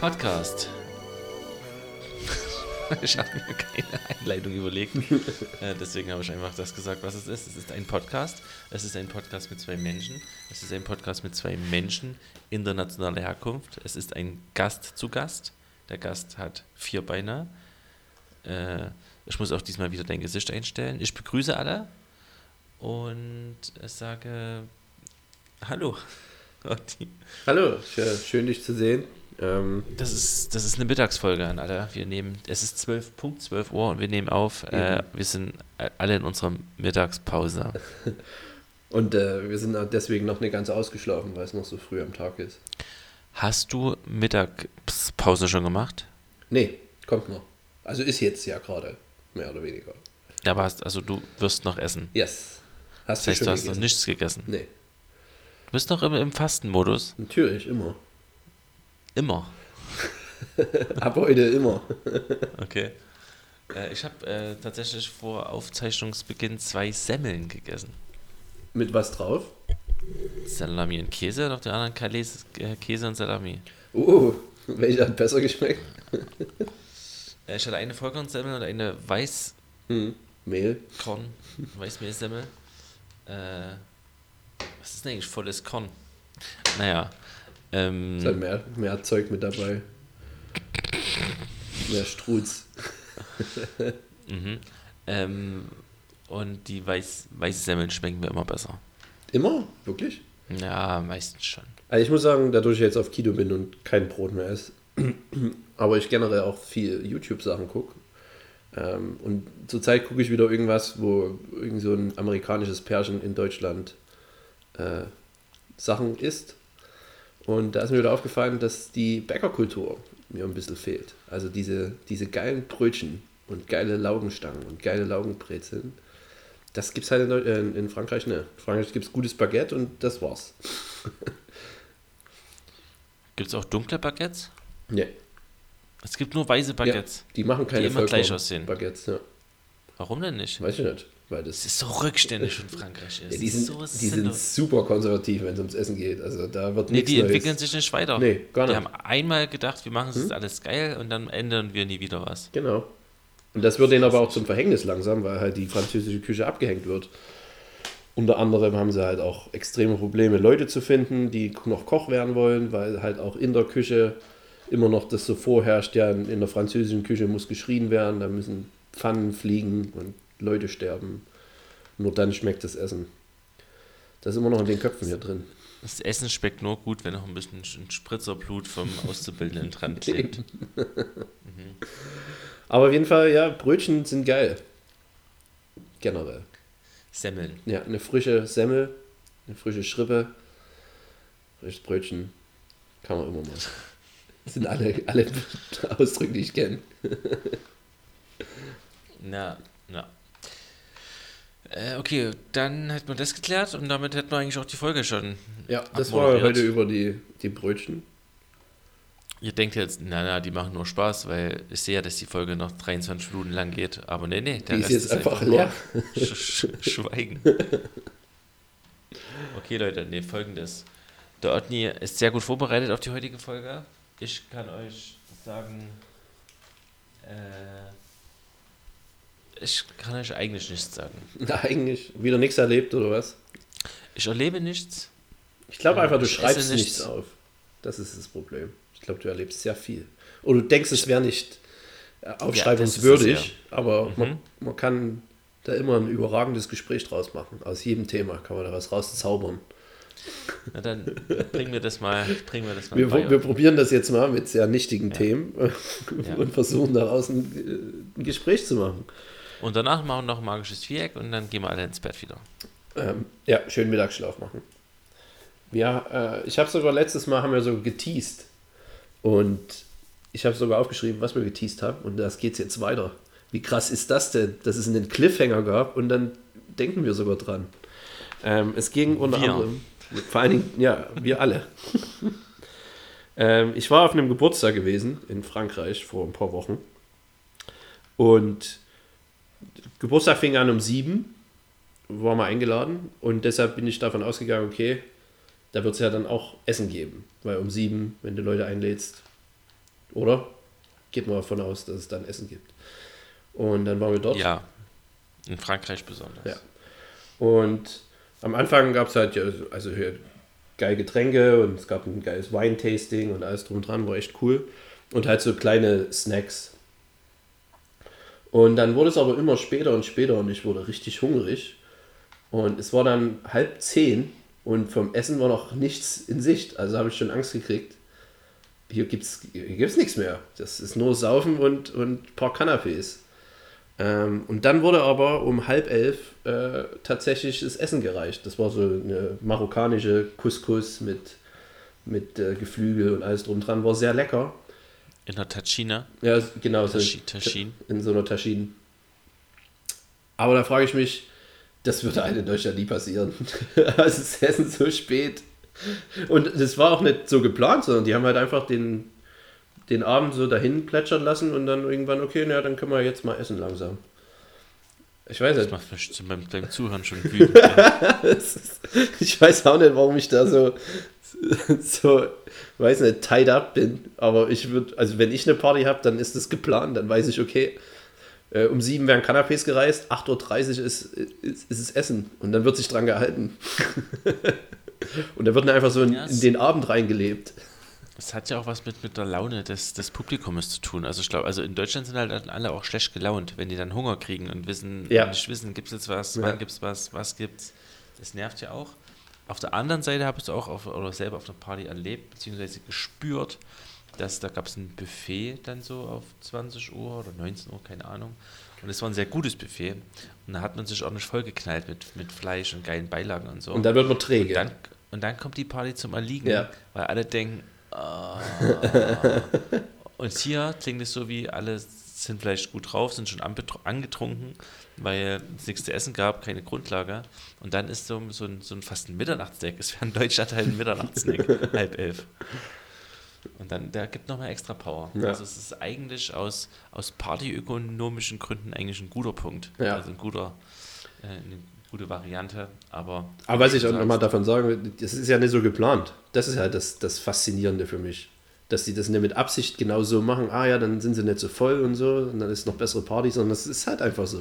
Podcast. Ich habe mir keine Einleitung überlegt. Äh, deswegen habe ich einfach das gesagt, was es ist. Es ist ein Podcast. Es ist ein Podcast mit zwei Menschen. Es ist ein Podcast mit zwei Menschen internationaler Herkunft. Es ist ein Gast zu Gast. Der Gast hat vier Beine. Äh, ich muss auch diesmal wieder dein Gesicht einstellen. Ich begrüße alle und sage Hallo. Hallo, schön dich zu sehen. Ähm, Das ist, das ist eine Mittagsfolge an alle. Wir nehmen, es ist 12, Punkt 12 Uhr und wir nehmen auf. Äh, wir sind alle in unserer Mittagspause. und äh, wir sind deswegen noch nicht ganz ausgeschlafen, weil es noch so früh am Tag ist. Hast du Mittagspause schon gemacht? Nee, kommt noch. Also ist jetzt ja gerade, mehr oder weniger. Ja, aber hast, also du wirst noch essen. Yes. Hast Das heißt, du hast noch gegessen? nichts gegessen. Nee, Du bist noch im, im Fastenmodus. natürlich, immer. Immer. Ab heute immer. Okay. Äh, ich habe äh, tatsächlich vor Aufzeichnungsbeginn zwei Semmeln gegessen. Mit was drauf? Salami und Käse, und auf der anderen Käse, äh, Käse und Salami. Oh, welcher hat besser geschmeckt? Äh, ich hatte eine Vollkornsemmel und eine Weißkorn, Hm. Mehl. Weißmehlsemmel. Äh, was ist denn eigentlich volles Korn? Naja. Ähm, Ist halt mehr, mehr Zeug mit dabei. Mehr Struz. mhm. ähm, und die Weiß, weiße Semmeln schmecken mir immer besser. Immer? Wirklich? Ja, meistens schon. Also ich muss sagen, dadurch ich jetzt auf Keto bin und kein Brot mehr esse, aber ich generell auch viel YouTube-Sachen gucke. Ähm, und zurzeit gucke ich wieder irgendwas, wo irgend so ein amerikanisches Pärchen in Deutschland äh, Sachen isst. Und da ist mir wieder aufgefallen, dass die Bäckerkultur mir ein bisschen fehlt. Also diese, diese geilen Brötchen und geile Laugenstangen und geile Laugenbrezeln. Das gibt es halt in, äh, in Frankreich nicht. In Frankreich gibt es gutes Baguette und das war's. Gibt es auch dunkle Baguettes? Nee. Es gibt nur weiße Baguettes. Die machen keine immer gleich aussehen. Baguettes, ja. Warum denn nicht? Weiß ich nicht. Weil Es das, ist so rückständig in Frankreich. Es ja, die ist sind, so die sind super konservativ, wenn es ums Essen geht. Also da wird Nee, die Neues. entwickeln sich nicht weiter. Nee, gar Die nicht. Hm? haben einmal gedacht, wir machen es jetzt alles geil und dann ändern wir nie wieder was. Genau. Und das wird denen aber auch zum Verhängnis langsam, weil halt die französische Küche abgehängt wird. Unter anderem haben sie halt auch extreme Probleme, Leute zu finden, die noch Koch werden wollen, weil halt auch in der Küche immer noch das so vorherrscht, ja, in der französischen Küche muss geschrien werden, da müssen Pfannen fliegen und Leute sterben. Nur dann schmeckt das Essen. Das ist immer noch in den Köpfen hier drin. Das Essen schmeckt nur gut, wenn noch ein bisschen ein Spritzerblut vom Auszubildenden dran klebt. Aber auf jeden Fall, ja, Brötchen sind geil. Generell. Semmeln. Ja, eine frische Semmel, eine frische Schrippe, frisches Brötchen. Kann man immer mal. Das sind alle, alle Ausdrücke, die ich kenne. Na, na. Äh, okay, dann hätten wir das geklärt und damit hätten wir eigentlich auch die Folge schon. Ja, das war heute über die, die Brötchen. Ihr denkt jetzt, na, na, die machen nur Spaß, weil ich sehe ja, dass die Folge noch 23 Minuten lang geht. Aber nee, nee, der Die ist Rest jetzt einfach nur leer. Sch Schweigen. Okay, Leute, nee, folgendes. Der Otni ist sehr gut vorbereitet auf die heutige Folge. Ich kann euch sagen, äh, ich kann euch eigentlich nichts sagen. Na, eigentlich wieder nichts erlebt oder was? Ich erlebe nichts. Ich glaube einfach, du Ich schreibst nichts. nichts auf. Das ist das Problem. Ich glaube, du erlebst sehr viel. Oder du denkst, es wäre nicht äh, aufschreibungswürdig, aber man, Mhm. man kann da immer ein überragendes Gespräch draus machen. Aus jedem Thema kann man da was rauszaubern. Na dann bringen wir das mal, bringen wir das mal Wir, wir probieren das jetzt mal mit sehr nichtigen Themen Ja. und versuchen daraus ein, äh, ein Gespräch zu machen. Und danach machen wir noch ein magisches Viereck und dann gehen wir alle ins Bett wieder. Ähm, ja, schön Mittagsschlaf machen. Ja, äh, ich habe sogar letztes Mal haben wir so geteased und ich habe sogar aufgeschrieben, was wir geteased haben und das geht's jetzt weiter. Wie krass ist das denn, dass es einen Cliffhanger gab und dann denken wir sogar dran. Ähm, es ging unter Wir. anderem, vor allen Dingen, ja, wir alle. ähm, ich war auf einem Geburtstag gewesen in Frankreich vor ein paar Wochen und Geburtstag fing an um sieben war mal eingeladen und deshalb bin ich davon ausgegangen, okay, da wird es ja dann auch Essen geben, weil um sieben, wenn du Leute einlädst, oder? Geht mal davon aus, dass es dann Essen gibt. Und dann waren wir dort. Ja, in Frankreich besonders. Ja. Und am Anfang gab es halt ja, also hier geile Getränke und es gab ein geiles Weintasting und alles drum und dran, war echt cool. Und halt so kleine Snacks. Und dann wurde es aber immer später und später und ich wurde richtig hungrig. Und es war dann halb zehn und vom Essen war noch nichts in Sicht. Also habe ich schon Angst gekriegt. Hier gibt es hier gibt's nichts mehr. Das ist nur Saufen und, ein paar Canapés. Ähm, und dann wurde aber um halb elf äh, tatsächlich das Essen gereicht. Das war so eine marokkanische Couscous mit, mit äh, Geflügel und alles drum dran. War sehr lecker. In der Tachina. Ja, genau. So, Taschin. In so einer Taschine. Aber da frage ich mich, das würde halt in Deutschland nie passieren. also das Essen so spät. Und das war auch nicht so geplant, sondern die haben halt einfach den, den Abend so dahin plätschern lassen und dann irgendwann, okay, na, dann können wir jetzt mal essen langsam. Ich weiß Das nicht. macht mich beim, beim Zuhören schon wütend. Das ist, ich weiß auch nicht, warum ich da so, so, weiß nicht, tied up bin. Aber ich würde, also wenn ich eine Party habe, dann ist das geplant. Dann weiß ich, okay, äh, um sieben werden Canapés gereist, 8.30 Uhr ist, ist, ist es Essen. Und dann wird sich dran gehalten. Und da wird dann einfach so in, es- in den Abend reingelebt. Das hat ja auch was mit, mit der Laune des, des Publikums zu tun. Also ich glaube, also in Deutschland sind halt dann alle auch schlecht gelaunt, wenn die dann Hunger kriegen und wissen, Ja. nicht wissen, gibt es jetzt was, Ja. wann gibt es was, was gibt's. Das nervt ja auch. Auf der anderen Seite habe ich es auch auf, oder selber auf einer Party erlebt, beziehungsweise gespürt, dass da gab es ein Buffet dann so auf 20 Uhr oder 19 Uhr, keine Ahnung. Und es war ein sehr gutes Buffet. Und da hat man sich ordentlich vollgeknallt mit, mit Fleisch und geilen Beilagen und so. Und dann wird man träge. Dann, und dann kommt die Party zum Erliegen, Ja. weil alle denken, ah. und hier klingt es so wie, alle sind vielleicht gut drauf, sind schon angetrunken, weil es nichts zu essen gab, keine Grundlage. Und dann ist so, so, ein, so ein fast ein Mitternachtssnack. Es wäre in Deutschland halt ein Mitternachtssnack, halb elf. Und dann, der gibt nochmal extra Power. Ja. Also es ist eigentlich aus, aus partyökonomischen Gründen eigentlich ein guter Punkt. Ja. Also ein guter, äh, eine gute Variante. Aber, Aber was ich auch nochmal davon sagen will, das ist ja nicht so geplant. Das ist halt das, das Faszinierende für mich. Dass die das nicht mit Absicht genau so machen, ah ja, dann sind sie nicht so voll und so, und dann ist noch bessere Party, sondern das ist halt einfach so.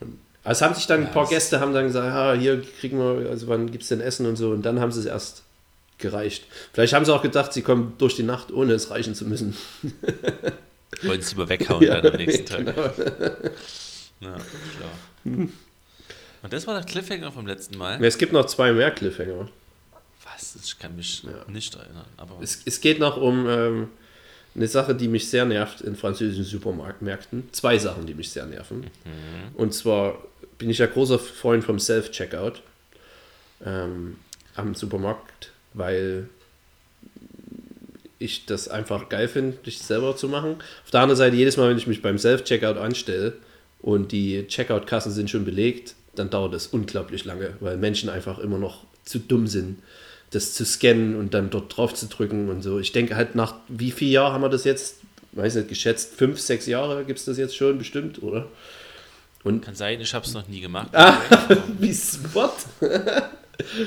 Und also haben sich dann Ja, ein paar Gäste haben dann gesagt, ah, hier kriegen wir, also wann gibt es denn Essen und so, und dann haben sie es erst gereicht. Vielleicht haben sie auch gedacht, sie kommen durch die Nacht, ohne es reichen zu müssen. Wollen sie lieber weghauen dann am nächsten Tag. genau. Ja, schlau. Und das war der Cliffhanger vom letzten Mal. Es gibt noch zwei mehr Cliffhanger. Ich kann mich nicht erinnern. Aber Es, es geht noch um ähm, eine Sache, die mich sehr nervt in französischen Supermärkten. Zwei Sachen, die mich sehr nerven. Und zwar bin ich ja großer Freund vom Self-Checkout ähm, am Supermarkt, weil ich das einfach geil finde, dich selber zu machen. Auf der anderen Seite, jedes Mal, wenn ich mich beim Self-Checkout anstelle und die Checkout-Kassen sind schon belegt, dann dauert das unglaublich lange, weil Menschen einfach immer noch zu dumm sind, das zu scannen und dann dort drauf zu drücken und so. Ich denke halt nach wie vielen Jahren haben wir das jetzt, weiß nicht, geschätzt, fünf, sechs Jahre gibt es das jetzt schon bestimmt, oder? kann sein, ich habe es noch nie gemacht. Ah. Wie what?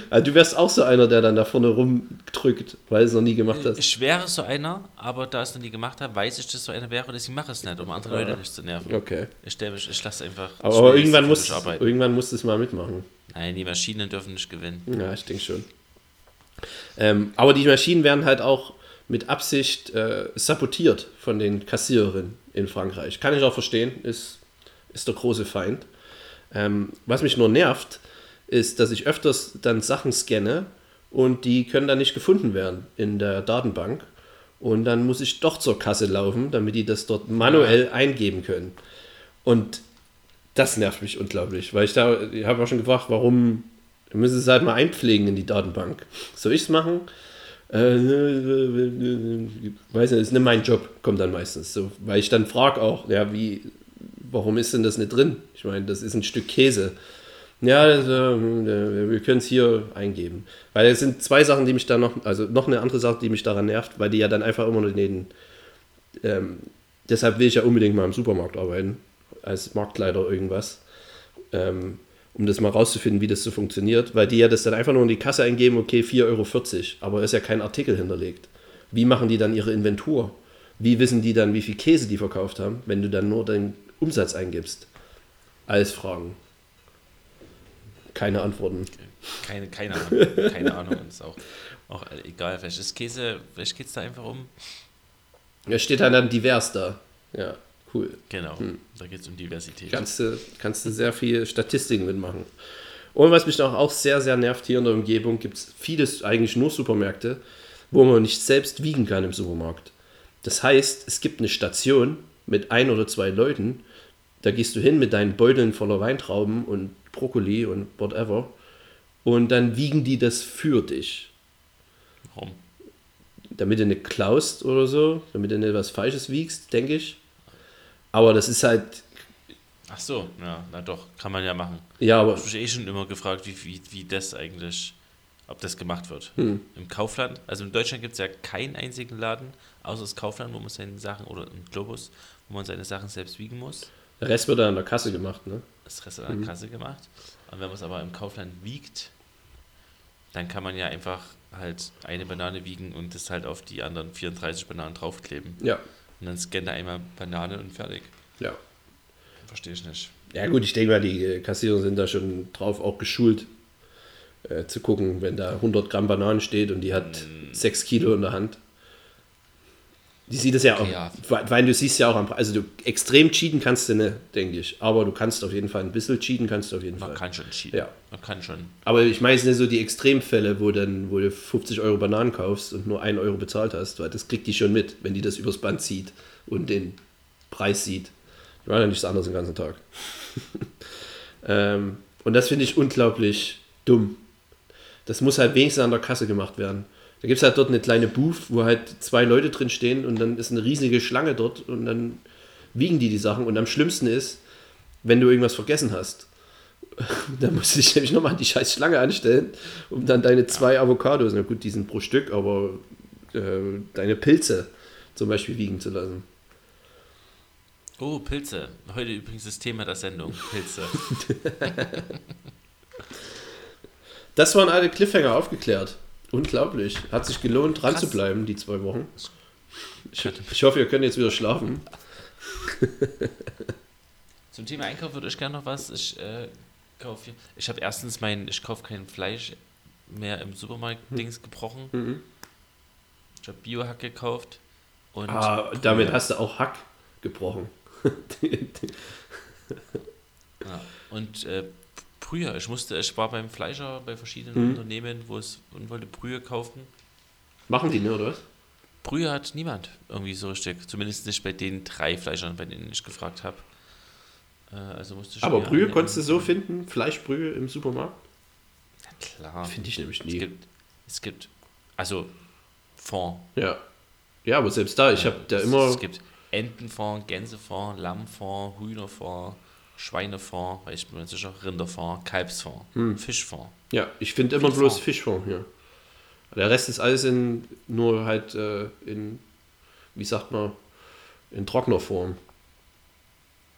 also du wärst auch so einer, der dann da vorne rumdrückt, weil es noch nie gemacht hast. Ich wäre so einer, aber da ich es noch nie gemacht habe, weiß ich, dass so einer wäre und deswegen mache ich es nicht, um andere Leute nicht zu nerven. Okay. Ich stelle mich, ich lasse einfach. Aber, ich irgendwann arbeiten. irgendwann musst du es mal mitmachen. Nein, die Maschinen dürfen nicht gewinnen. Ja, ich denke schon. Ähm, aber die Maschinen werden halt auch mit Absicht äh, sabotiert von den Kassiererinnen in Frankreich. Kann ich auch verstehen, ist, ist der große Feind. Ähm, was mich nur nervt, ist, dass ich öfters dann Sachen scanne und die können dann nicht gefunden werden in der Datenbank. Und dann muss ich doch zur Kasse laufen, damit die das dort manuell eingeben können. Und das nervt mich unglaublich, weil ich da, ich habe auch schon gefragt, warum wir müssen es halt mal einpflegen in die Datenbank. Soll ich es machen? Äh, weiß nicht, ist nicht mein Job, kommt dann meistens so, weil ich dann frage auch, ja, wie, warum ist denn das nicht drin? Ich meine, das ist ein Stück Käse. Ja, das, äh, wir können es hier eingeben. Weil es sind zwei Sachen, die mich da noch, also noch eine andere Sache, die mich daran nervt, weil die ja dann einfach immer nur den, ähm, deshalb will ich ja unbedingt mal im Supermarkt arbeiten, als Marktleiter irgendwas, ähm, um das mal rauszufinden, wie das so funktioniert, weil die ja das dann einfach nur in die Kasse eingeben, okay, 4,40 Euro, aber ist ja kein Artikel hinterlegt. Wie machen die dann ihre Inventur? Wie wissen die dann, wie viel Käse die verkauft haben, wenn du dann nur deinen Umsatz eingibst? Alles Fragen. Keine Antworten. Keine, keine Ahnung. Keine Ahnung. Ist auch, auch egal. Vielleicht ist Käse, vielleicht geht es da einfach um. Da steht dann, dann divers da. Ja, cool. Genau. Da geht es um Diversität. Kannst du, kannst du sehr viel Statistiken mitmachen. Und was mich noch auch sehr, sehr nervt hier in der Umgebung, gibt es vieles, eigentlich nur Supermärkte, wo man nicht selbst wiegen kann im Supermarkt. Das heißt, es gibt eine Station mit ein oder zwei Leuten, da gehst du hin mit deinen Beuteln voller Weintrauben und Brokkoli und whatever und dann wiegen die das für dich. Warum? Damit du nicht klaust oder so, damit du nicht was Falsches wiegst, denke ich. Aber das ist halt, Ach so, ja, na doch, kann man ja machen. ja, aber Ich habe mich eh schon immer gefragt, wie, wie, wie das eigentlich, ob das gemacht wird. Hm. Im Kaufland, also in Deutschland gibt es ja keinen einzigen Laden, außer das Kaufland, wo man seine Sachen, oder im Globus, wo man seine Sachen selbst wiegen muss. der Rest wird dann an der Kasse gemacht, ne? Das Rest an der Kasse gemacht. Und wenn man es aber im Kaufland wiegt, dann kann man ja einfach halt eine Banane wiegen und das halt auf die anderen 34 Bananen draufkleben. Ja, Und dann scannt er einmal Banane und fertig. ja. Verstehe ich nicht. Ja gut, ich denke mal, die äh, Kassierer sind da schon drauf auch geschult, äh, zu gucken, wenn da 100 Gramm Bananen steht und die hat 6 Kilo in der Hand. Die sieht es ja auch, Ja. weil du siehst ja auch am also du extrem cheaten kannst du nicht, denke ich, aber du kannst auf jeden Fall ein bisschen cheaten kannst du auf jeden Man Fall. kann schon cheaten. Ja. Man kann schon. Aber ich meine jetzt nicht so die Extremfälle, wo dann, wo du 50 Euro Bananen kaufst und nur 1 Euro bezahlt hast, weil das kriegt die schon mit, wenn die das übers Band zieht und den Preis sieht. Die machen ja nichts anderes den ganzen Tag. ähm, und das finde ich unglaublich dumm. Das muss halt wenigstens an der Kasse gemacht werden. Da gibt es halt dort eine kleine Booth, wo halt zwei Leute drin stehen und dann ist eine riesige Schlange dort und dann wiegen die die Sachen. Und am schlimmsten ist, wenn du irgendwas vergessen hast. Da musst du dich nämlich nochmal an die scheiß Schlange anstellen, um dann deine zwei Avocados, na gut, die sind pro Stück, aber äh, deine Pilze zum Beispiel wiegen zu lassen. Oh, Pilze. Heute übrigens das Thema der Sendung. Pilze. Das waren alle Cliffhanger aufgeklärt. Unglaublich. Hat sich gelohnt, dran Krass. zu bleiben, die zwei Wochen. Ich, ich hoffe, ihr könnt jetzt wieder schlafen. Zum Thema Einkauf würde ich gerne noch was. Ich äh, kaufe Ich habe erstens mein, ich kaufe kein Fleisch mehr im Supermarkt-Dings gebrochen. Mhm. Ich habe Biohack gekauft. Und Ah, damit hast du auch Hack gebrochen. Ja. Und äh, Brühe. Ich musste, ich war beim Fleischer bei verschiedenen Mhm. Unternehmen, wo es und wollte Brühe kaufen. Machen die, ne, oder was? Brühe hat niemand irgendwie so richtig. Zumindest nicht bei den drei Fleischern, bei denen ich gefragt habe. Äh, also musste ich Aber Brühe konntest du so finden? Fleischbrühe im Supermarkt? Ja, klar. Finde ich nämlich Es nie. gibt, es gibt, also Fond. Ja. Ja, aber selbst da, ich habe da es, immer. Es gibt Entenfond, Gänsefond, Lammfond, Hühnerfond, Schweinefond, weil ich bin mir sicher, Rinderfond, Kalbsfond, Hm. Fischfond. Ja, ich finde immer bloß Fischfond hier. Der Rest ist alles in, nur halt äh, in, wie sagt man, in trockener Form.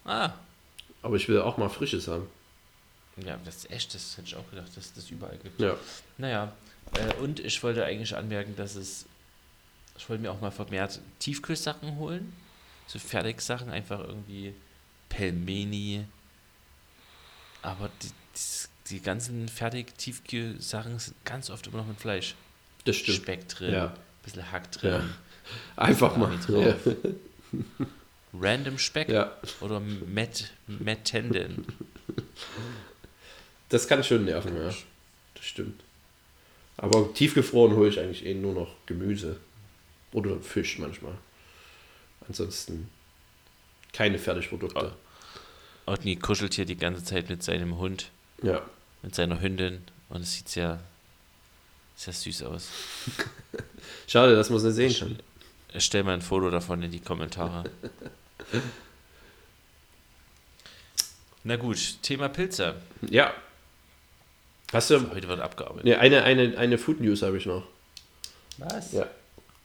Ah, Aber ich will auch mal Frisches haben. ja, das ist echt, das hätte ich auch gedacht, dass das überall gibt. Ja. Naja, äh, und ich wollte eigentlich anmerken, dass es, ich wollte mir auch mal vermehrt Tiefkühlsachen holen. So Fertigsachen, einfach irgendwie Pelmeni. Aber die, die, die ganzen Fertig-Tiefkühlsachen sind ganz oft immer noch mit Fleisch. Das stimmt. Speck drin, Ja. bisschen Hack drin, Ja. Einfach mal. Ja. random Speck ja, oder Met, Mettenden. das kann schon nerven, ja. Das stimmt. Aber tiefgefroren hole ich eigentlich eh nur noch Gemüse. Oder Fisch manchmal. Ansonsten keine Fertigprodukte. Otni kuschelt hier die ganze Zeit mit seinem Hund, Ja. mit seiner Hündin und es sieht sehr, sehr süß aus. Schade, dass man es nicht sehen kann. Ich stell mal ein Foto davon in die Kommentare. Na gut, Thema Pilze. Ja. Hast du. Heute wird abgearbeitet. Ne, eine, eine, eine Food News habe ich noch. Was? Ja.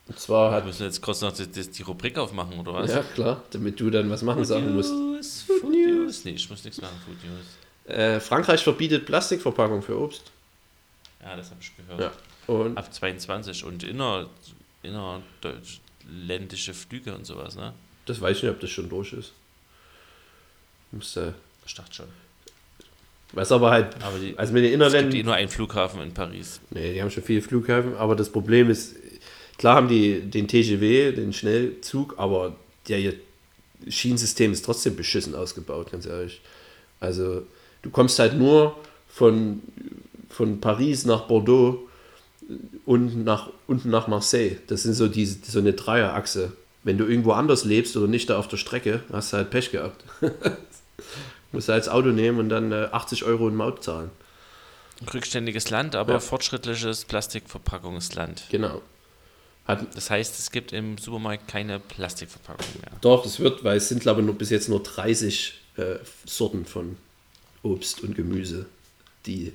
Und zwar Wir hat. müssen jetzt kurz noch die, die, die Rubrik aufmachen, oder was? Ja, klar, damit du dann was machen sagen musst. News, Food News. Nee, ich muss nichts machen, Food News. Äh, Frankreich verbietet Plastikverpackung für Obst. Ja, das habe ich gehört. Ja. Und Ab 22 und inner, Flüge und sowas, ne? Das weiß ich nicht, ob das schon durch ist. Musste. Ich dachte schon. Was aber halt, Aber die, also mit den es Innerländern. gibt eh nur einen Flughafen in Paris. Nee, die haben schon viele Flughäfen, aber das Problem ist, klar haben die den TGW, den Schnellzug, aber der ihr Schienensystem ist trotzdem beschissen ausgebaut, ganz ehrlich. Also du kommst halt nur von, von Paris nach Bordeaux und nach, unten nach Marseille. Das sind so, die, so eine Dreierachse. Wenn du irgendwo anders lebst oder nicht da auf der Strecke, hast du halt Pech gehabt. musst du halt das Auto nehmen und dann äh, 80 Euro in Maut zahlen. Rückständiges Land, aber Ja. fortschrittliches Plastikverpackungsland. Genau. Hat, Das heißt, es gibt im Supermarkt keine Plastikverpackung mehr. Doch, es wird, weil es sind, glaube ich, nur bis jetzt nur 30 äh, Sorten von Obst und Gemüse, die,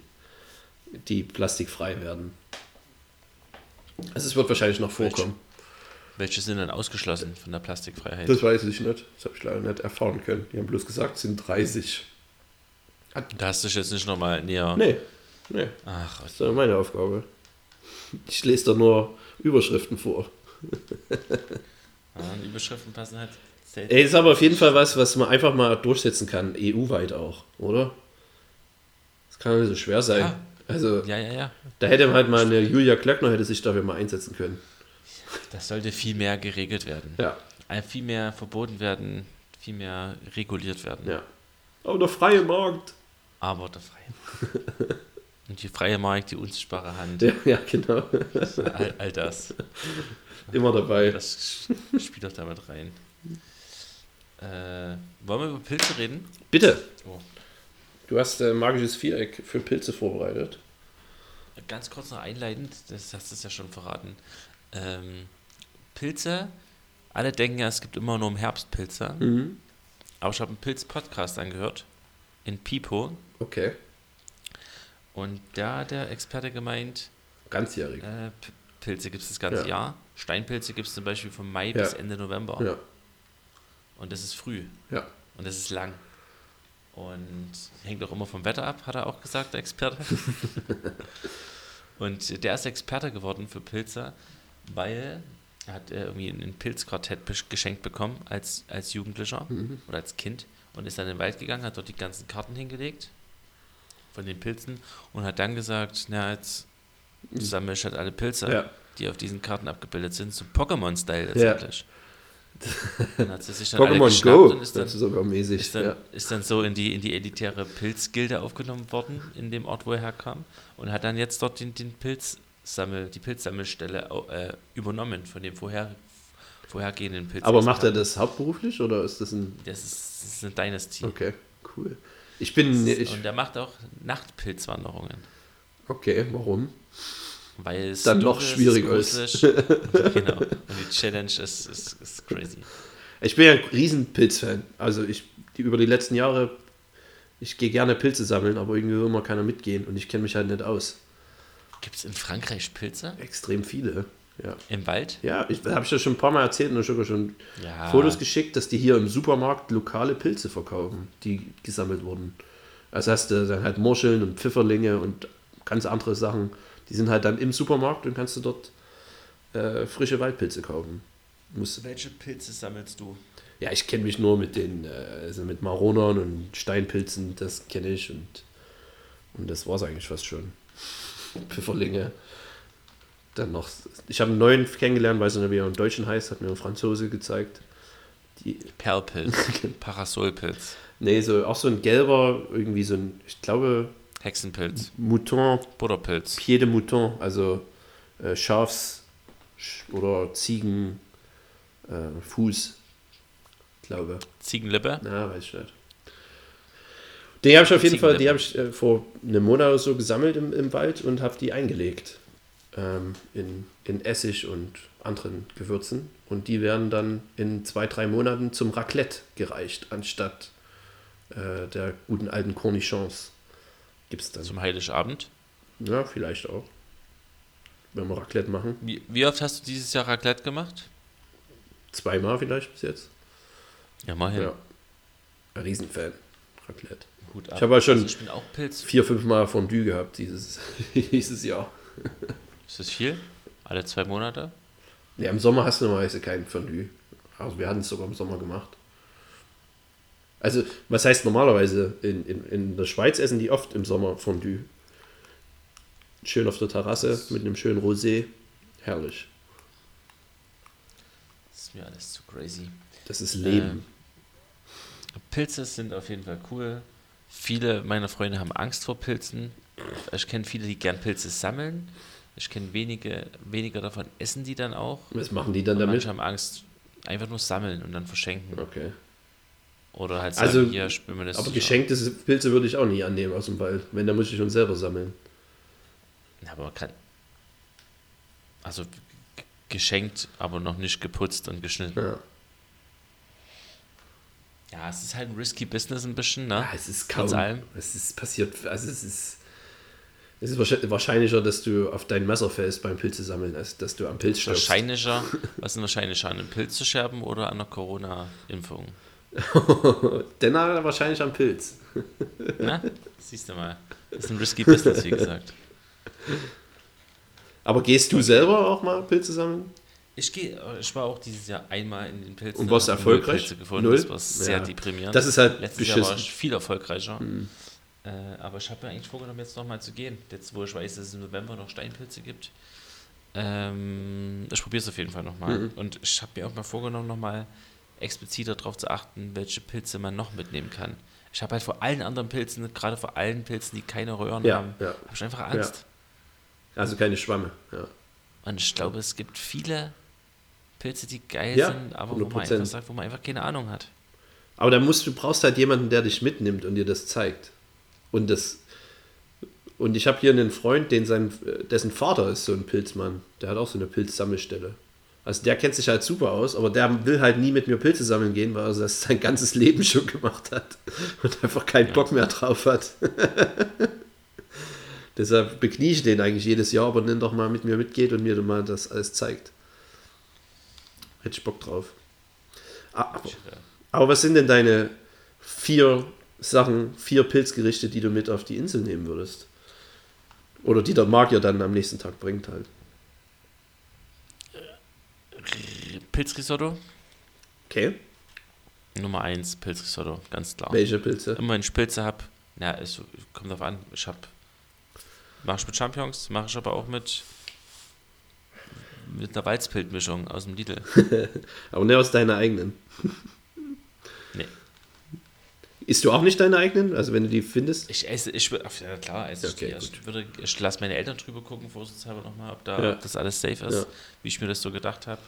die plastikfrei werden. Also es wird wahrscheinlich noch vorkommen. Welche sind dann ausgeschlossen von der Plastikfreiheit? Das weiß ich nicht. Das habe ich leider nicht erfahren können. Die haben bloß gesagt, es sind 30. da hast du dich jetzt nicht nochmal näher. Nee, nee, Ach, das ist meine Aufgabe. Ich lese da nur Überschriften vor. ja, Überschriften passen halt selten. Ey, ist aber auf jeden Fall was, was man einfach mal durchsetzen kann, EU-weit auch, oder? Das kann ja nicht so schwer sein. Ja. Also, Ja, ja, ja. da hätte halt mal eine Julia Klöckner hätte sich dafür mal einsetzen können. Das sollte viel mehr geregelt werden. Ja, Viel mehr verboten werden, viel mehr reguliert werden. ja. Aber der freie Markt. Aber der freie. Und die freie Markt, die unsichtbare Hand, Ja, ja genau. all, all das. Immer dabei. Das spielt doch damit rein. Äh, wollen wir über Pilze reden? Bitte. Oh. Du hast äh, magisches Viereck für Pilze vorbereitet. Ganz kurz noch einleitend, das hast du es ja schon verraten. Ähm, Pilze, alle denken ja, es gibt immer nur im Herbst Pilze. Mhm. Aber ich habe einen Pilz-Podcast angehört in Pipo Okay. Und da hat der Experte gemeint, Ganzjährig. äh, Pilze gibt es das ganze Ja. Jahr. Steinpilze gibt es zum Beispiel von Mai Ja. bis Ende November. Ja, Und das ist früh ja. und das ist lang. Und hängt auch immer vom Wetter ab, hat er auch gesagt, der Experte. und der ist Experte geworden für Pilze, weil er hat äh, irgendwie ein Pilzquartett geschenkt bekommen als, als Jugendlicher Mhm. oder als Kind und ist dann in den Wald gegangen, hat dort die ganzen Karten hingelegt von den Pilzen und hat dann gesagt, na jetzt sammle ich halt alle Pilze, Mhm. Ja. die auf diesen Karten abgebildet sind, so Pokémon-Style Ja. letztendlich. Dann hat sie sich dann Pokémon Go. und ist dann, das ist sogar mäßig. ist dann, ja. ist dann so in die, in die elitäre Pilzgilde aufgenommen worden, in dem Ort, wo er herkam, und hat dann jetzt dort den, den Pilzsammel, die Pilzsammelstelle äh, übernommen von dem vorher, vorhergehenden Pilz. Aber macht er das hauptberuflich oder ist das ein. Das ist, das ist eine Dynasty. Okay, cool. Ich bin. Ich, und er macht auch Nachtpilzwanderungen. okay, warum? Weil es Dann noch schwieriger ist. gruselig. genau. Und die Challenge ist, ist, ist crazy. Ich bin ja ein Riesenpilzfan. Also ich die, über die letzten Jahre, ich gehe gerne Pilze sammeln, aber irgendwie will immer keiner mitgehen und ich kenne mich halt nicht aus. Gibt es in Frankreich Pilze? Extrem viele. Ja, Im Wald? ja ich habe ich ja schon ein paar Mal erzählt und sogar schon Ja. Fotos geschickt, dass die hier im Supermarkt lokale Pilze verkaufen, die gesammelt wurden. Also hast du dann halt Morscheln und Pfifferlinge und ganz andere Sachen. Die sind halt dann im Supermarkt und kannst du dort äh, frische Waldpilze kaufen. Muss, Welche Pilze sammelst du? ja, ich kenne mich nur mit den, äh, also mit Maronern und Steinpilzen, das kenne ich und, und das war es eigentlich fast schon. Pfifferlinge. Dann noch, ich habe einen neuen kennengelernt, weiß nicht, wie er im Deutschen heißt, hat mir ein Franzose gezeigt. Die, Perlpilz, Parasolpilz, nee, so, auch so ein gelber, irgendwie so ein, ich glaube, Hexenpilz, Mouton, Butterpilz. Pied de Mouton, also äh, Schafs- Sch- oder Ziegen äh, Fuß, glaube Ziegenlippe. Na, weiß ich nicht. Die habe ich auf jeden Fall, die habe ich äh, vor einem Monat oder so gesammelt im, im Wald und habe die eingelegt ähm, in, in Essig und anderen Gewürzen. Und die werden dann in zwei, drei Monaten zum Raclette gereicht, anstatt äh, der guten alten Cornichons. Gibt es dann. Zum Heiligabend. Ja, vielleicht auch. Wenn wir Raclette machen. Wie, wie oft hast du dieses Jahr Raclette gemacht? Zweimal vielleicht bis jetzt. Ja, mal hin. Ja. Ein Riesenfan. Raclette. Gut Ich habe ja schon- Also ich bin auch Pilz. Vier, fünf Mal Fondue gehabt dieses, dieses Jahr. Ist das viel? Alle zwei Monate? Ja, im Sommer hast du normalerweise kein Fondue. Also wir hatten es sogar im Sommer gemacht. Also, was heißt normalerweise? In, in, in der Schweiz essen die oft im Sommer Fondue. Schön auf der Terrasse mit einem schönen Rosé. Herrlich. Das ist mir alles zu crazy. Das ist Leben. Pilze sind auf jeden Fall cool. Viele meiner Freunde haben Angst vor Pilzen. Ich kenne viele, die gern Pilze sammeln. Ich kenne wenige, weniger davon essen die dann auch. Was machen die dann Und damit? manche haben Angst, einfach nur sammeln und dann verschenken. Okay. Oder halt sagen, Also, hier, spür mir das. Aber geschenkte Pilze würde ich auch nie annehmen aus dem Wald. Wenn, dann muss ich schon selber sammeln. Ja, aber man kann. Also geschenkt, aber noch nicht geputzt und geschnitten. Ja. Ja, es ist halt ein risky Business ein bisschen, ne? Ah, es ist kaum. Allem. Es ist passiert. Also es ist. Es ist wahrscheinlich- wahrscheinlicher, dass du auf dein Messer fällst beim Pilze sammeln, als dass du am Pilz stirbst. Wahrscheinlicher, was ist wahrscheinlicher, an einem Pilz zu scherben oder an einer Corona-Impfung? Dann wahrscheinlich am Pilz. Na? Siehst du mal. Das ist ein risky Business, wie gesagt. Aber gehst du selber auch mal Pilze sammeln? Ich gehe, ich war auch dieses Jahr einmal in den Pilzen. Und warst erfolgreich? Pilze gefunden. Null? Das war sehr Ja. deprimierend. Das ist halt Letztes Jahr war beschissen. ich viel erfolgreicher. Äh, aber ich habe mir eigentlich vorgenommen, jetzt nochmal zu gehen. Jetzt, wo ich weiß, dass es im November noch Steinpilze gibt. Ähm, ich probiere es auf jeden Fall nochmal. Mhm. Und ich habe mir auch mal vorgenommen, nochmal expliziter darauf zu achten, welche Pilze man noch mitnehmen kann. Ich habe halt vor allen anderen Pilzen, gerade vor allen Pilzen, die keine Röhren Ja, haben, ja. habe ich einfach Angst. Also keine Schwamme. Ja. Und ich glaube, es gibt viele Pilze, die geil Ja, sind, aber wo man 100%. einfach sagt, wo man einfach keine Ahnung hat. Aber da musst du brauchst halt jemanden, der dich mitnimmt und dir das zeigt. Und das und ich habe hier einen Freund, den sein, dessen Vater ist so ein Pilzmann. Der hat auch so eine Pilzsammelstelle. Also der kennt sich halt super aus, aber der will halt nie mit mir Pilze sammeln gehen, weil er das sein ganzes Leben schon gemacht hat und einfach keinen Bock mehr drauf hat. Deshalb beknie ich den eigentlich jedes Jahr, aber dann doch mal mit mir mitgeht und mir dann mal das alles zeigt. Hätte ich Bock drauf. Ah, Aber, aber was sind denn deine vier Sachen, vier Pilzgerichte, die du mit auf die Insel nehmen würdest? Oder die der Magier dann am nächsten Tag bringt halt. Pilzrisotto, Okay. Nummer 1, Pilzrisotto, ganz klar. Welche Pilze? Immer wenn ich Pilze habe, ja, es kommt drauf an, ich habe, mache ich mit Champignons, mache ich aber auch mit, mit einer Walzpilzmischung aus dem Lidl. Aber nicht aus deiner eigenen. Isst du auch nicht deine eigenen? Also wenn du die findest? Ich esse, ich würde, ja klar, also Okay, ich, erst würde, ich lasse meine Eltern drüber gucken, vorsichtshalber nochmal, ob da Ja. ob das alles safe ist, Ja. wie ich mir das so gedacht habe.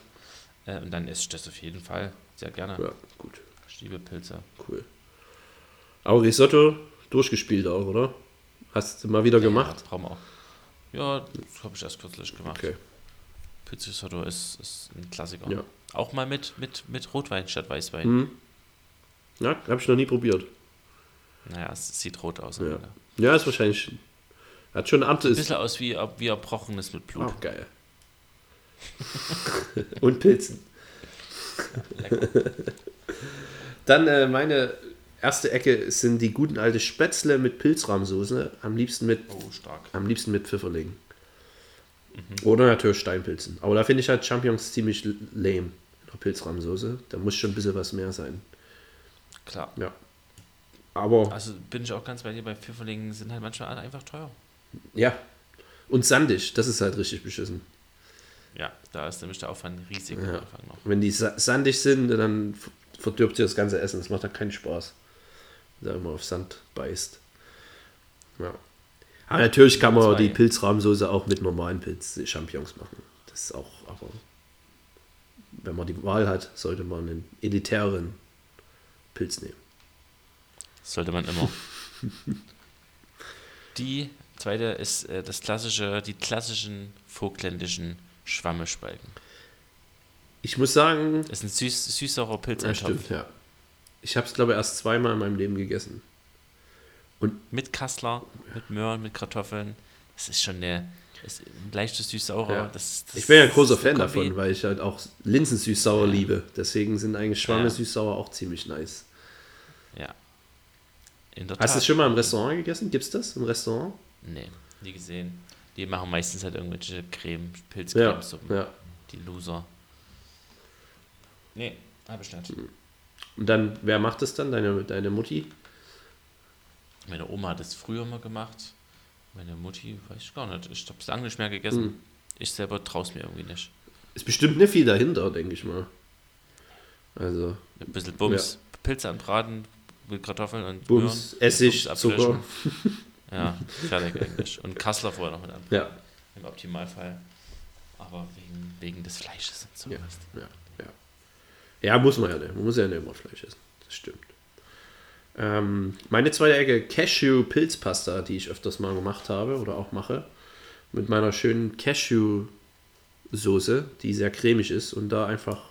Äh, und dann esse ich das auf jeden Fall sehr gerne. Ja, gut. Ich liebe Pilze. Cool. Aber Risotto durchgespielt auch, oder? Hast du mal wieder gemacht? Ja, brauchen wir auch. Ja, das habe ich erst kürzlich gemacht. Okay. Pilzrisotto ist, ist ein Klassiker. Ja. Auch mal mit, mit, mit Rotwein statt Weißwein. Hm. Ja, habe ich noch nie probiert. Naja, es sieht rot aus. Ja. Ja, ist wahrscheinlich. Hat schon Amte Ein ist. bisschen aus wie, wie Erbrochenes mit Blut. Auch geil. Und Pilzen. Dann äh, meine erste Ecke sind die guten alte Spätzle mit Pilzrahmsoße. Am liebsten mit, Oh, am liebsten mit Pfifferlingen. Oder natürlich Steinpilzen. Aber da finde ich halt Champignons ziemlich lame. Pilzrahmsoße. Da muss schon ein bisschen was mehr sein. Klar. Ja. Aber Also bin ich auch ganz bei dir, bei Pfifferlingen sind halt manchmal einfach teuer. ja. Und sandig, das ist halt richtig beschissen. Ja, da ist nämlich der Aufwand riesig am Ja. Anfang noch. Wenn die sa- sandig sind, dann verdirbt dir das ganze Essen. Das macht dann keinen Spaß. Wenn du immer auf Sand beißt. Ja. Aber natürlich kann man die Pilzrahmsoße auch mit normalen Pilz-Champignons machen. Das ist auch, aber wenn man die Wahl hat, sollte man einen elitären Pilz nehmen. Das sollte man immer. Die zweite ist äh, das klassische, die klassischen vogtländischen Schwammespalten. Ich muss sagen, Das ist ein süß, süß-saurer ja, Pilzeintopf. stimmt, ja. Ich habe es, glaube ich, erst zweimal in meinem Leben gegessen. Mit Kassler, mit Möhren, mit Kartoffeln. Das ist schon eine, ist ein leichtes süß-saurer. Ja. Das, das Ich bin ja ein großer Fan davon, weil ich halt auch Linsen süß-sauer Ja. liebe. Deswegen sind eigentlich Schwamme Ja. süß-sauer auch ziemlich nice. Ja. In der Hast du es schon mal im Restaurant gegessen? Gibt's das im Restaurant? Nee, nie gesehen. Die machen meistens halt irgendwelche Creme, Pilzcremesuppen. ja. Die Loser. Nee, habe ich nicht. Und dann, wer macht das dann? Deine, deine Mutti? Meine Oma hat es früher mal gemacht. Meine Mutti, weiß ich gar nicht. Ich habe es lange nicht mehr gegessen. Ich selber traue es mir irgendwie nicht. Ist bestimmt nicht viel dahinter, denke ich mal. Also, Ein bisschen Bums. Pilze anbraten mit Kartoffeln und Bums, Möhren, Essig, Bums Zucker. Ja, fertig eigentlich. Und Kassler vorher noch mit an. Ja, Im Optimalfall. Aber wegen, wegen des Fleisches und so. ja, ja, ja. Ja, muss man ja nicht. Man muss ja nicht immer Fleisch essen. Das stimmt. Ähm, meine zweite Ecke Cashew-Pilzpasta, die ich öfters mal gemacht habe oder auch mache. Mit meiner schönen Cashew-Soße, die sehr cremig ist. Und da einfach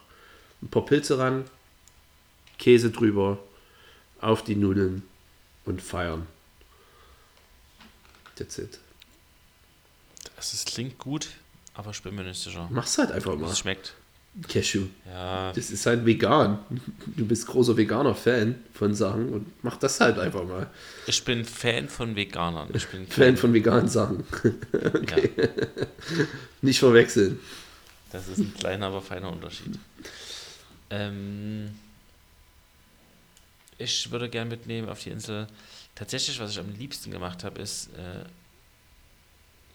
ein paar Pilze ran, Käse drüber, auf die Nudeln und feiern. That's it. Das ist, klingt gut, aber ich bin mir nicht sicher. Mach's halt einfach mal. es schmeckt. Cashew. Ja, Das ist halt vegan. Du bist großer Veganer-Fan von Sachen und mach das halt einfach mal. ich bin Fan von Veganern. Ich bin Fan von veganen Sachen. Ja, Nicht verwechseln. das ist ein kleiner, aber feiner Unterschied. Ähm, ich würde gern mitnehmen auf die Insel. Tatsächlich, was ich am liebsten gemacht habe, ist, äh,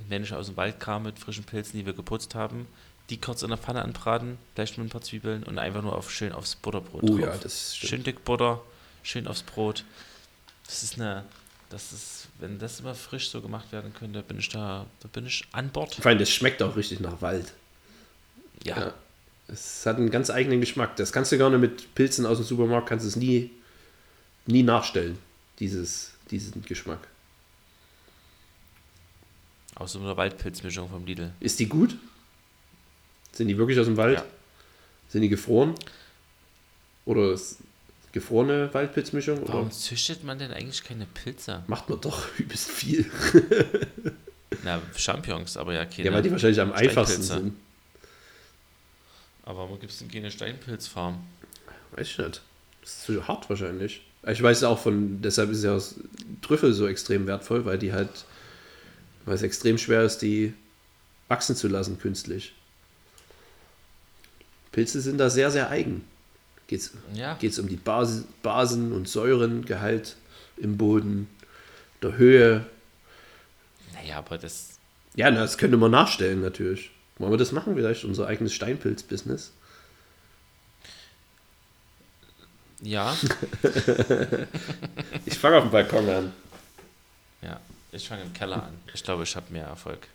wenn ich aus dem Wald kam mit frischen Pilzen, die wir geputzt haben, die kurz in der Pfanne anbraten, vielleicht mit ein paar Zwiebeln und einfach nur auf, schön aufs Butterbrot Oh drauf. ja, das stimmt. Schön dick Butter, schön aufs Brot. Das ist eine, das ist, wenn das immer frisch so gemacht werden könnte, bin ich da, da bin ich an Bord. Vor allem, das schmeckt auch richtig nach Wald. Ja, Ja. Es hat einen ganz eigenen Geschmack. Das kannst du gerne mit Pilzen aus dem Supermarkt, kannst du es nie, nie nachstellen, dieses, diesen Geschmack. aus so einer Waldpilzmischung vom Lidl. Ist die gut? Sind die wirklich aus dem Wald? Ja. Sind die gefroren? Oder ist gefrorene Waldpilzmischung? Oder? Warum züchtet man denn eigentlich keine Pilze? Macht man doch übelst viel. Na, Champignons, aber ja keine. Ja, weil die wahrscheinlich am einfachsten sind. aber wo gibt es denn keine Steinpilzfarm? Weiß ich nicht. Das ist zu hart wahrscheinlich. Ich weiß auch von, deshalb ist ja das Trüffel so extrem wertvoll, weil die halt, weil es extrem schwer ist, die wachsen zu lassen künstlich. Pilze sind da sehr, sehr eigen. Geht's, Ja, geht's um die Bas Basen- und Säurengehalt im Boden, der Höhe. naja, aber das. Ja, na, das könnte man nachstellen natürlich. Wollen wir das machen vielleicht, unser eigenes Steinpilz-Business? Ja, Ich fange auf dem Balkon an. ja. Ich fange im Keller an. Ich glaube, ich habe mehr Erfolg.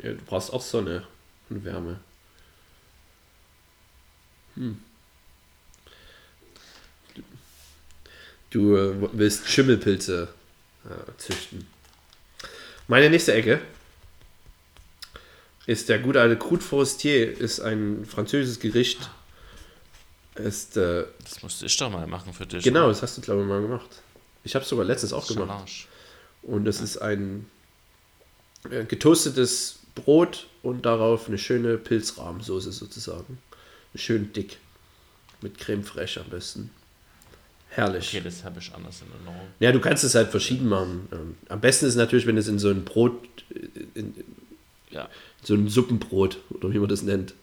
Ja, du brauchst auch Sonne und Wärme. Hm. Du äh, willst Schimmelpilze äh, züchten. Meine nächste Ecke ist der gute alte Croûte Forestier, ist ein französisches Gericht. Ist, äh, Das musste ich doch mal machen für dich. genau, das hast du glaube ich mal gemacht. Ich habe es sogar letztens auch gemacht. Challenge. Und es ist ein äh, getoastetes Brot und darauf eine schöne Pilzrahmsoße sozusagen. Schön dick. Mit Creme fraiche am besten. Herrlich. Okay, das habe ich anders in Erinnerung. Ja, du kannst es halt verschieden machen. Ähm, am besten ist natürlich, wenn du es in so ein Brot, äh, in, Ja, so ein Suppenbrot oder wie man das nennt,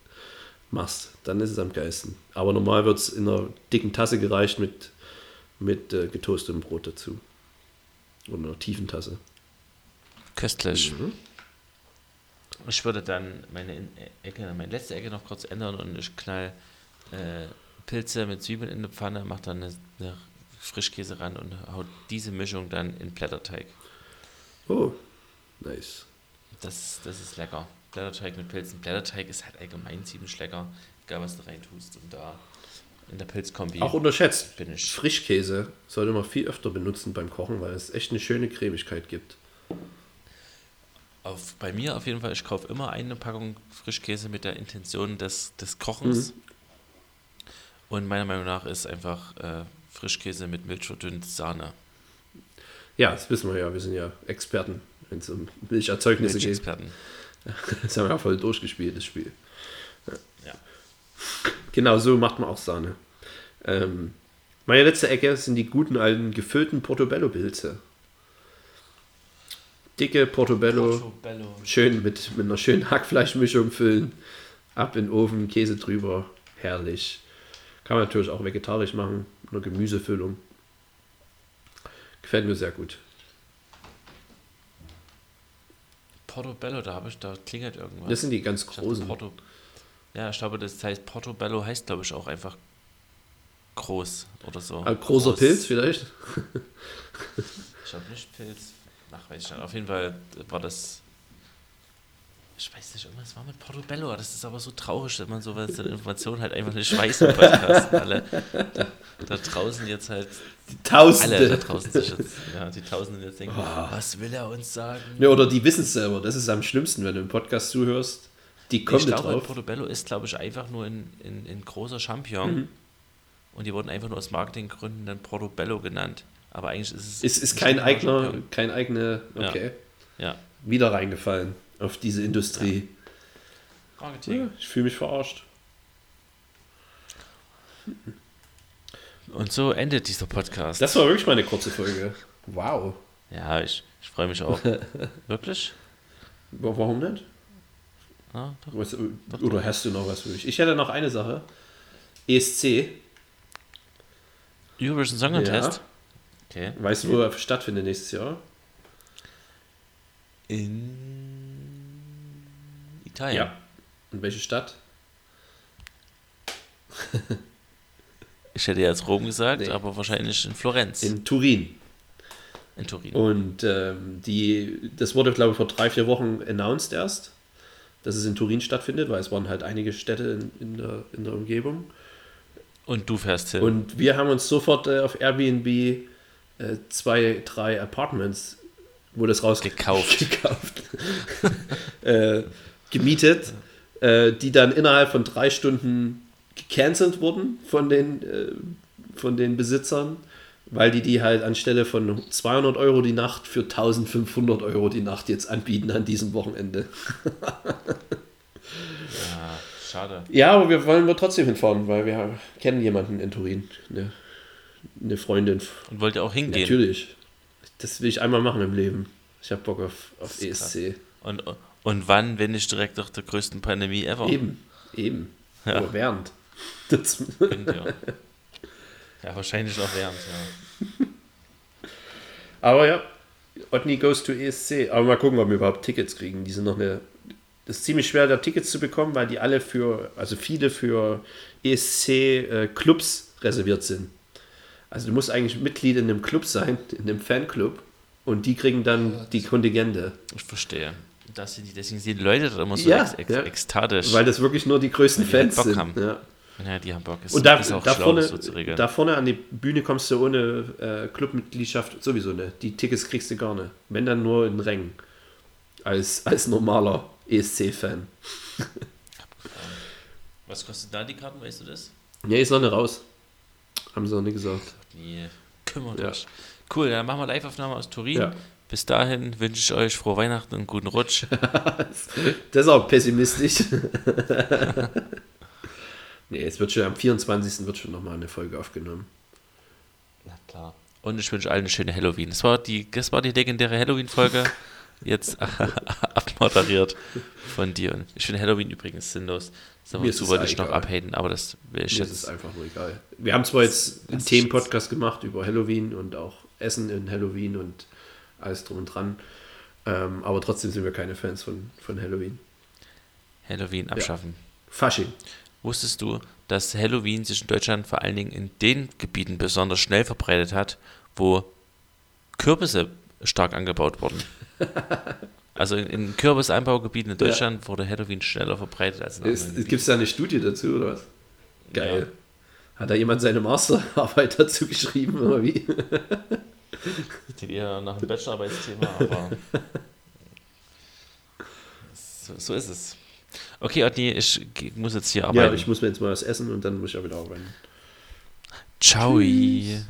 machst. Dann ist es am geilsten. Aber normal wird es in einer dicken Tasse gereicht mit, mit äh, getoastetem Brot dazu. Oder einer tiefen Tasse. köstlich. Mhm. Ich würde dann meine In- Ecke, meine letzte Ecke noch kurz ändern und ich knall äh, Pilze mit Zwiebeln in eine Pfanne, mache dann eine, eine Frischkäse ran und hau diese Mischung dann in Blätterteig. Oh, nice. Das, das ist lecker. Blätterteig mit Pilzen. Blätterteig ist halt allgemein ziemlich lecker, egal was du reintust. Und da in der Pilzkombi Auch unterschätzt. bin ich. Frischkäse sollte man viel öfter benutzen beim Kochen, weil es echt eine schöne Cremigkeit gibt. Auf, bei mir auf jeden Fall, ich kaufe immer eine Packung Frischkäse mit der Intention des, des Kochens. Und meiner Meinung nach ist einfach äh, Frischkäse mit Milch verdünnt Sahne. Ja, das wissen wir ja. Wir sind ja Experten, wenn es um Milcherzeugnisse geht. Milchexperten. Das haben wir ja voll durchgespielt, das Spiel. Ja. Genau so macht man auch Sahne. Ähm, meine letzte Ecke sind die guten alten gefüllten Portobello-Pilze. Dicke Portobello, Portobello. schön mit, mit einer schönen Hackfleischmischung füllen, ab in den Ofen, Käse drüber, herrlich. Kann man natürlich auch vegetarisch machen, eine Gemüsefüllung. Gefällt mir sehr gut. Portobello, da habe ich, da klingelt irgendwas. Das sind die ganz großen. Porto, ja, ich glaube, das heißt Portobello heißt, glaube ich, auch einfach groß oder so. Ein großer Groß. Pilz vielleicht? Ich glaube nicht Pilz. Ach, weiß ich nicht. Auf jeden Fall war das. Ich weiß nicht, irgendwas war mit Portobello. Das ist aber so traurig, dass man sowas an Informationen halt einfach nicht weiß im Podcast. Alle da, da draußen jetzt halt, Die alle Tausende. da draußen sich jetzt, ja, die Tausenden jetzt denken, was will er uns sagen? Ja, oder die wissen es selber. Das ist am schlimmsten, wenn du im Podcast zuhörst. Die kommen ich glaube, drauf. Portobello ist, glaube ich, einfach nur ein, ein, ein großer Champignon. Mhm. Und die wurden einfach nur aus Marketinggründen dann Portobello genannt. Aber eigentlich ist es. Ist, ist kein ein eigener, kein eigene, Ja. okay. Ja, Wieder reingefallen auf diese Industrie. Marketing. Ja, ich fühle mich verarscht. Und so endet dieser Podcast. Das war wirklich mal eine kurze Folge. Wow. Ja, ich, ich freue mich auch. Wirklich? Wa- Warum nicht? Ja, doch. Was, oder hast du noch was für mich? Ich hätte noch eine Sache. ESC. Eurovision Song Contest? Okay. Weißt du, wo er stattfindet nächstes Jahr? In Italien. Ja. Und welche Stadt? Ich hätte jetzt Rom gesagt, Nee. aber wahrscheinlich in Florenz. In, In Turin. Turin. Und ähm, die, das wurde, glaube ich, vor drei, vier Wochen announced erst, dass es in Turin stattfindet, weil es waren halt einige Städte in, in, der, in der Umgebung. Und du fährst hin. Und wir haben uns sofort äh, auf Airbnb äh, zwei, drei Apartments, wo das raus Gekauft. gekauft äh, gemietet, äh, die dann innerhalb von drei Stunden gecancelt wurden von den, äh, von den Besitzern, weil die die halt anstelle von 200 Euro die Nacht für 1500 Euro die Nacht jetzt anbieten an diesem Wochenende. ja, schade. Ja, aber wir wollen wir trotzdem hinfahren, weil wir kennen jemanden in Turin, eine, eine Freundin. Und wollt ihr auch hingehen? Natürlich. Das will ich einmal machen im Leben. Ich habe Bock auf, auf krass. ESC. Und, und wann, wenn nicht direkt nach der größten Pandemie ever? Eben, eben. Ja. Oder während. Das. Ja, wahrscheinlich noch während, ja. aber ja, Otni goes to ESC. Aber mal gucken, ob wir überhaupt Tickets kriegen. Die sind noch eine. Das ist ziemlich schwer, da Tickets zu bekommen, weil die alle für, also viele für ESC-Clubs reserviert sind. Also du musst eigentlich Mitglied in einem Club sein, in einem Fanclub. Und die kriegen dann die Kontingente. Ich verstehe. Das sind die, deswegen sind die Leute da immer so Ja, ex, ex, ja. ekstatisch. Weil das wirklich nur die größten die halt Fans Bock sind. haben. Ja. ja, die haben Bock. Ist, Und da, ist auch da, schlau, vorne, so da vorne an die Bühne kommst du ohne äh, Clubmitgliedschaft sowieso nicht. Die Tickets kriegst du gar nicht. Wenn dann nur in Rängen. Als, als normaler ESC-Fan. Was kostet da die Karten, weißt du das? Nee, ist noch nicht raus. Haben sie noch nicht gesagt. Nee, kümmert Ja. euch. Cool, dann machen wir Live-Aufnahme aus Turin. Ja. Bis dahin wünsche ich euch frohe Weihnachten und guten Rutsch. Das ist auch pessimistisch. nee, es wird schon am 24. wird schon nochmal eine Folge aufgenommen. Na klar. Und ich wünsche allen eine schöne Halloween. Das war die, das war die legendäre Halloween-Folge. Jetzt abmoderiert von dir. Ich finde Halloween übrigens sinnlos. Ist dazu es wollte ich noch abhaten, aber das will ich Mir ist es jetzt. einfach nur egal. Wir haben zwar jetzt einen Themenpodcast gemacht über Halloween und auch Essen in Halloween und alles drum und dran. Ähm, aber trotzdem sind wir keine Fans von, von Halloween. Halloween abschaffen. Fasching. Wusstest du, dass Halloween sich in Deutschland vor allen Dingen in den Gebieten besonders schnell verbreitet hat, wo Kürbisse stark angebaut wurden? Also in, in Kürbisanbaugebieten in Ja. Deutschland wurde Halloween schneller verbreitet als in anderen. Gibt es da eine Studie dazu oder was? Geil. Hat da jemand seine Masterarbeit dazu geschrieben oder wie? Klingt eher nach einem Bachelorarbeitsthema, aber so, so ist es. Okay, Otni, ich muss jetzt hier Ja, arbeiten. ich muss mir jetzt mal was essen und dann muss ich auch wieder arbeiten. Ciao. Tschüss.